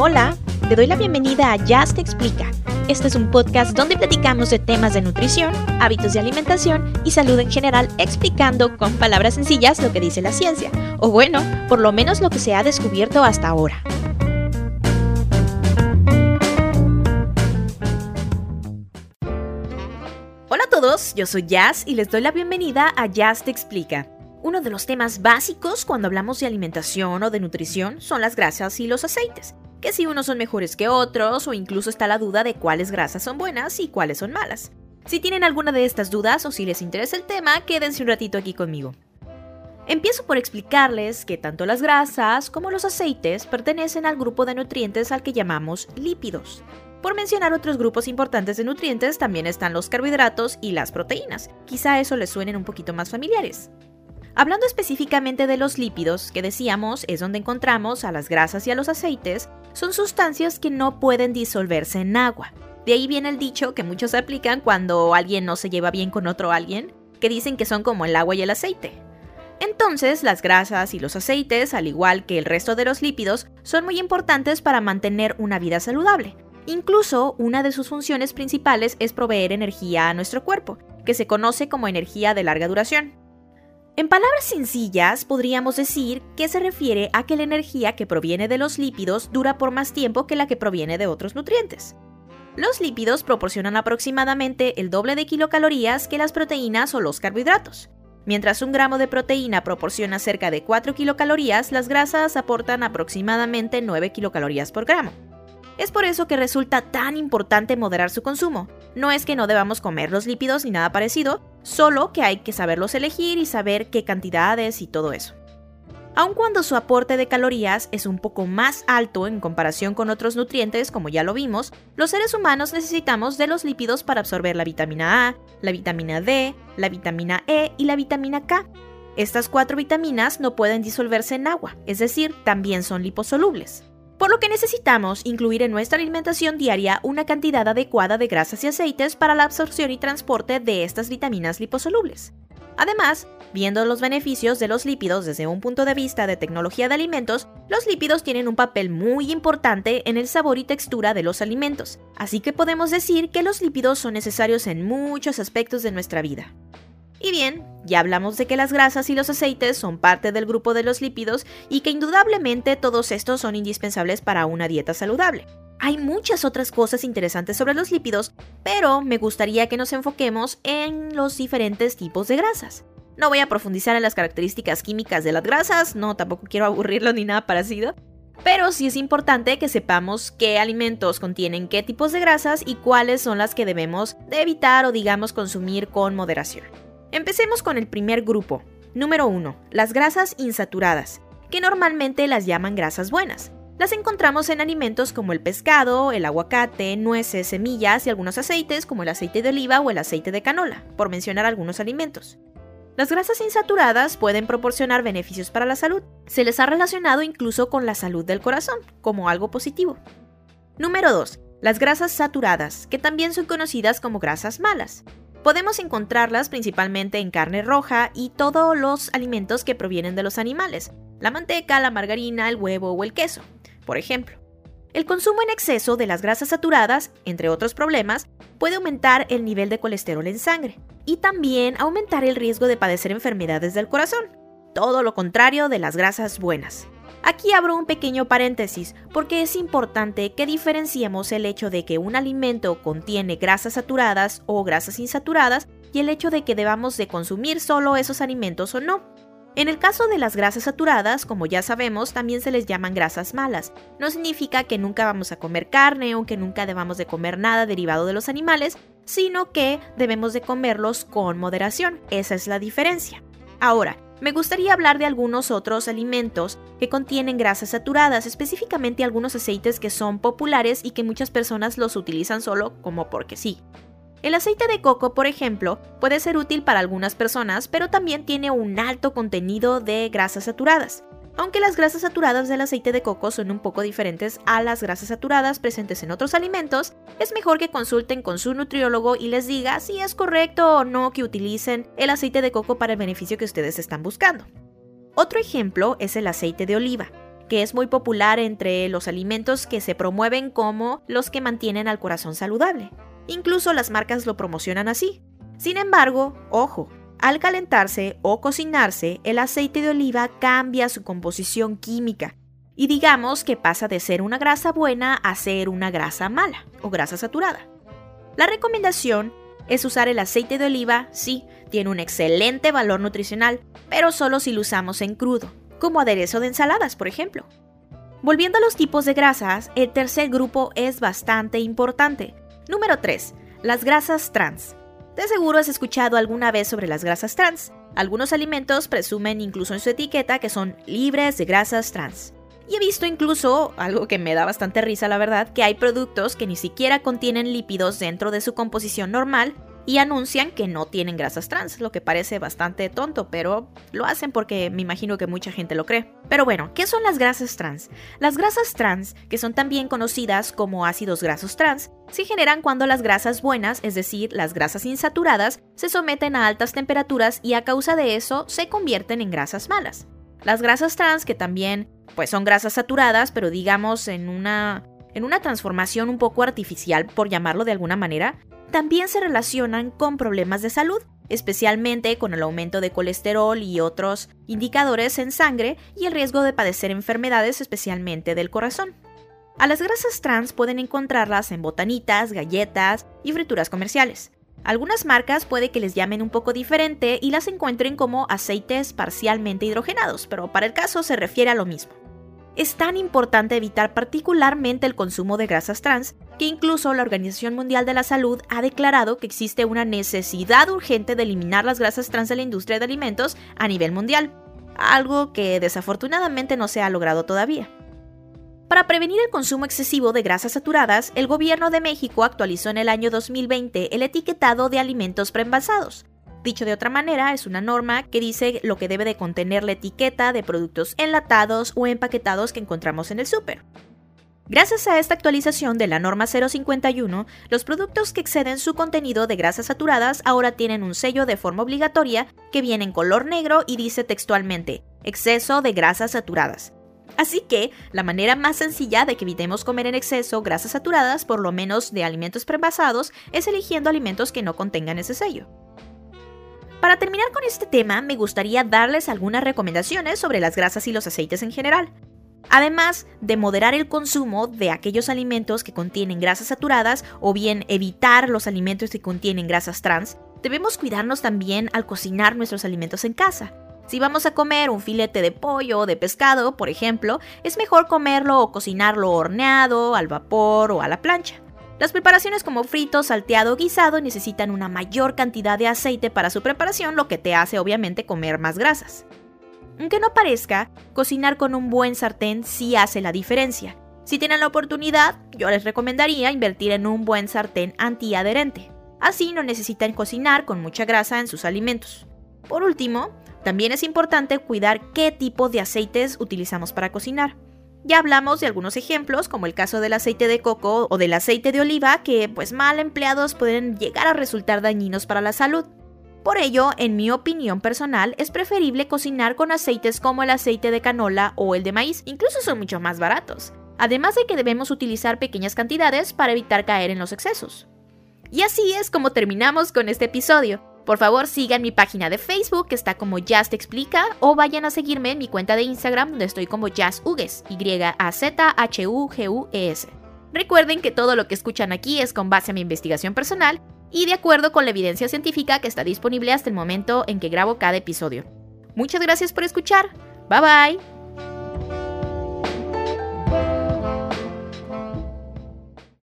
Hola, te doy la bienvenida a Jazz Te Explica. Este es un podcast donde platicamos de temas de nutrición, hábitos de alimentación y salud en general, explicando con palabras sencillas lo que dice la ciencia, o bueno, por lo menos lo que se ha descubierto hasta ahora. Hola a todos, yo soy Jazz y les doy la bienvenida a Jazz Te Explica. Uno de los temas básicos cuando hablamos de alimentación o de nutrición son las grasas y los aceites que si unos son mejores que otros o incluso está la duda de cuáles grasas son buenas y cuáles son malas. Si tienen alguna de estas dudas o si les interesa el tema, quédense un ratito aquí conmigo. Empiezo por explicarles que tanto las grasas como los aceites pertenecen al grupo de nutrientes al que llamamos lípidos. Por mencionar otros grupos importantes de nutrientes, también están los carbohidratos y las proteínas. Quizá eso les suenen un poquito más familiares. Hablando específicamente de los lípidos, que decíamos es donde encontramos a las grasas y a los aceites, son sustancias que no pueden disolverse en agua. De ahí viene el dicho que muchos aplican cuando alguien no se lleva bien con otro alguien, que dicen que son como el agua y el aceite. Entonces, las grasas y los aceites, al igual que el resto de los lípidos, son muy importantes para mantener una vida saludable. Incluso, una de sus funciones principales es proveer energía a nuestro cuerpo, que se conoce como energía de larga duración. En palabras sencillas, podríamos decir que se refiere a que la energía que proviene de los lípidos dura por más tiempo que la que proviene de otros nutrientes. Los lípidos proporcionan aproximadamente el doble de kilocalorías que las proteínas o los carbohidratos. Mientras un gramo de proteína proporciona cerca de 4 kilocalorías, las grasas aportan aproximadamente 9 kilocalorías por gramo. Es por eso que resulta tan importante moderar su consumo. No es que no debamos comer los lípidos ni nada parecido, solo que hay que saberlos elegir y saber qué cantidades y todo eso. Aun cuando su aporte de calorías es un poco más alto en comparación con otros nutrientes, como ya lo vimos, los seres humanos necesitamos de los lípidos para absorber la vitamina A, la vitamina D, la vitamina E y la vitamina K. Estas cuatro vitaminas no pueden disolverse en agua, es decir, también son liposolubles por lo que necesitamos incluir en nuestra alimentación diaria una cantidad adecuada de grasas y aceites para la absorción y transporte de estas vitaminas liposolubles. Además, viendo los beneficios de los lípidos desde un punto de vista de tecnología de alimentos, los lípidos tienen un papel muy importante en el sabor y textura de los alimentos, así que podemos decir que los lípidos son necesarios en muchos aspectos de nuestra vida. Y bien, ya hablamos de que las grasas y los aceites son parte del grupo de los lípidos y que indudablemente todos estos son indispensables para una dieta saludable. Hay muchas otras cosas interesantes sobre los lípidos, pero me gustaría que nos enfoquemos en los diferentes tipos de grasas. No voy a profundizar en las características químicas de las grasas, no tampoco quiero aburrirlo ni nada parecido, pero sí es importante que sepamos qué alimentos contienen qué tipos de grasas y cuáles son las que debemos de evitar o digamos consumir con moderación. Empecemos con el primer grupo. Número 1. Las grasas insaturadas, que normalmente las llaman grasas buenas. Las encontramos en alimentos como el pescado, el aguacate, nueces, semillas y algunos aceites como el aceite de oliva o el aceite de canola, por mencionar algunos alimentos. Las grasas insaturadas pueden proporcionar beneficios para la salud. Se les ha relacionado incluso con la salud del corazón, como algo positivo. Número 2. Las grasas saturadas, que también son conocidas como grasas malas. Podemos encontrarlas principalmente en carne roja y todos los alimentos que provienen de los animales, la manteca, la margarina, el huevo o el queso, por ejemplo. El consumo en exceso de las grasas saturadas, entre otros problemas, puede aumentar el nivel de colesterol en sangre y también aumentar el riesgo de padecer enfermedades del corazón, todo lo contrario de las grasas buenas. Aquí abro un pequeño paréntesis porque es importante que diferenciemos el hecho de que un alimento contiene grasas saturadas o grasas insaturadas y el hecho de que debamos de consumir solo esos alimentos o no. En el caso de las grasas saturadas, como ya sabemos, también se les llaman grasas malas. No significa que nunca vamos a comer carne o que nunca debamos de comer nada derivado de los animales, sino que debemos de comerlos con moderación. Esa es la diferencia. Ahora, me gustaría hablar de algunos otros alimentos que contienen grasas saturadas, específicamente algunos aceites que son populares y que muchas personas los utilizan solo como porque sí. El aceite de coco, por ejemplo, puede ser útil para algunas personas, pero también tiene un alto contenido de grasas saturadas. Aunque las grasas saturadas del aceite de coco son un poco diferentes a las grasas saturadas presentes en otros alimentos, es mejor que consulten con su nutriólogo y les diga si es correcto o no que utilicen el aceite de coco para el beneficio que ustedes están buscando. Otro ejemplo es el aceite de oliva, que es muy popular entre los alimentos que se promueven como los que mantienen al corazón saludable. Incluso las marcas lo promocionan así. Sin embargo, ojo, al calentarse o cocinarse, el aceite de oliva cambia su composición química y digamos que pasa de ser una grasa buena a ser una grasa mala o grasa saturada. La recomendación es usar el aceite de oliva, sí, tiene un excelente valor nutricional, pero solo si lo usamos en crudo, como aderezo de ensaladas, por ejemplo. Volviendo a los tipos de grasas, el tercer grupo es bastante importante. Número 3. Las grasas trans. De seguro has escuchado alguna vez sobre las grasas trans. Algunos alimentos presumen incluso en su etiqueta que son libres de grasas trans. Y he visto incluso, algo que me da bastante risa la verdad, que hay productos que ni siquiera contienen lípidos dentro de su composición normal y anuncian que no tienen grasas trans, lo que parece bastante tonto, pero lo hacen porque me imagino que mucha gente lo cree. Pero bueno, ¿qué son las grasas trans? Las grasas trans, que son también conocidas como ácidos grasos trans, se generan cuando las grasas buenas, es decir, las grasas insaturadas, se someten a altas temperaturas y a causa de eso se convierten en grasas malas. Las grasas trans, que también pues son grasas saturadas, pero digamos en una, en una transformación un poco artificial, por llamarlo de alguna manera, también se relacionan con problemas de salud, especialmente con el aumento de colesterol y otros indicadores en sangre y el riesgo de padecer enfermedades, especialmente del corazón. A las grasas trans pueden encontrarlas en botanitas, galletas y frituras comerciales. Algunas marcas puede que les llamen un poco diferente y las encuentren como aceites parcialmente hidrogenados, pero para el caso se refiere a lo mismo. Es tan importante evitar particularmente el consumo de grasas trans que incluso la Organización Mundial de la Salud ha declarado que existe una necesidad urgente de eliminar las grasas trans de la industria de alimentos a nivel mundial, algo que desafortunadamente no se ha logrado todavía. Para prevenir el consumo excesivo de grasas saturadas, el gobierno de México actualizó en el año 2020 el etiquetado de alimentos preenvasados. Dicho de otra manera, es una norma que dice lo que debe de contener la etiqueta de productos enlatados o empaquetados que encontramos en el súper. Gracias a esta actualización de la norma 051, los productos que exceden su contenido de grasas saturadas ahora tienen un sello de forma obligatoria que viene en color negro y dice textualmente, exceso de grasas saturadas. Así que la manera más sencilla de que evitemos comer en exceso grasas saturadas, por lo menos de alimentos preenvasados, es eligiendo alimentos que no contengan ese sello. Para terminar con este tema, me gustaría darles algunas recomendaciones sobre las grasas y los aceites en general. Además de moderar el consumo de aquellos alimentos que contienen grasas saturadas o bien evitar los alimentos que contienen grasas trans, debemos cuidarnos también al cocinar nuestros alimentos en casa. Si vamos a comer un filete de pollo o de pescado, por ejemplo, es mejor comerlo o cocinarlo horneado, al vapor o a la plancha. Las preparaciones como frito, salteado o guisado necesitan una mayor cantidad de aceite para su preparación, lo que te hace obviamente comer más grasas. Aunque no parezca, cocinar con un buen sartén sí hace la diferencia. Si tienen la oportunidad, yo les recomendaría invertir en un buen sartén antiadherente. Así no necesitan cocinar con mucha grasa en sus alimentos. Por último, también es importante cuidar qué tipo de aceites utilizamos para cocinar. Ya hablamos de algunos ejemplos, como el caso del aceite de coco o del aceite de oliva, que pues mal empleados pueden llegar a resultar dañinos para la salud. Por ello, en mi opinión personal, es preferible cocinar con aceites como el aceite de canola o el de maíz, incluso son mucho más baratos. Además de que debemos utilizar pequeñas cantidades para evitar caer en los excesos. Y así es como terminamos con este episodio. Por favor, sigan mi página de Facebook, que está como Jazz Explica, o vayan a seguirme en mi cuenta de Instagram, donde estoy como Jazz Y-A-Z-H-U-G-U-E-S. Recuerden que todo lo que escuchan aquí es con base a mi investigación personal y de acuerdo con la evidencia científica que está disponible hasta el momento en que grabo cada episodio. Muchas gracias por escuchar. Bye bye.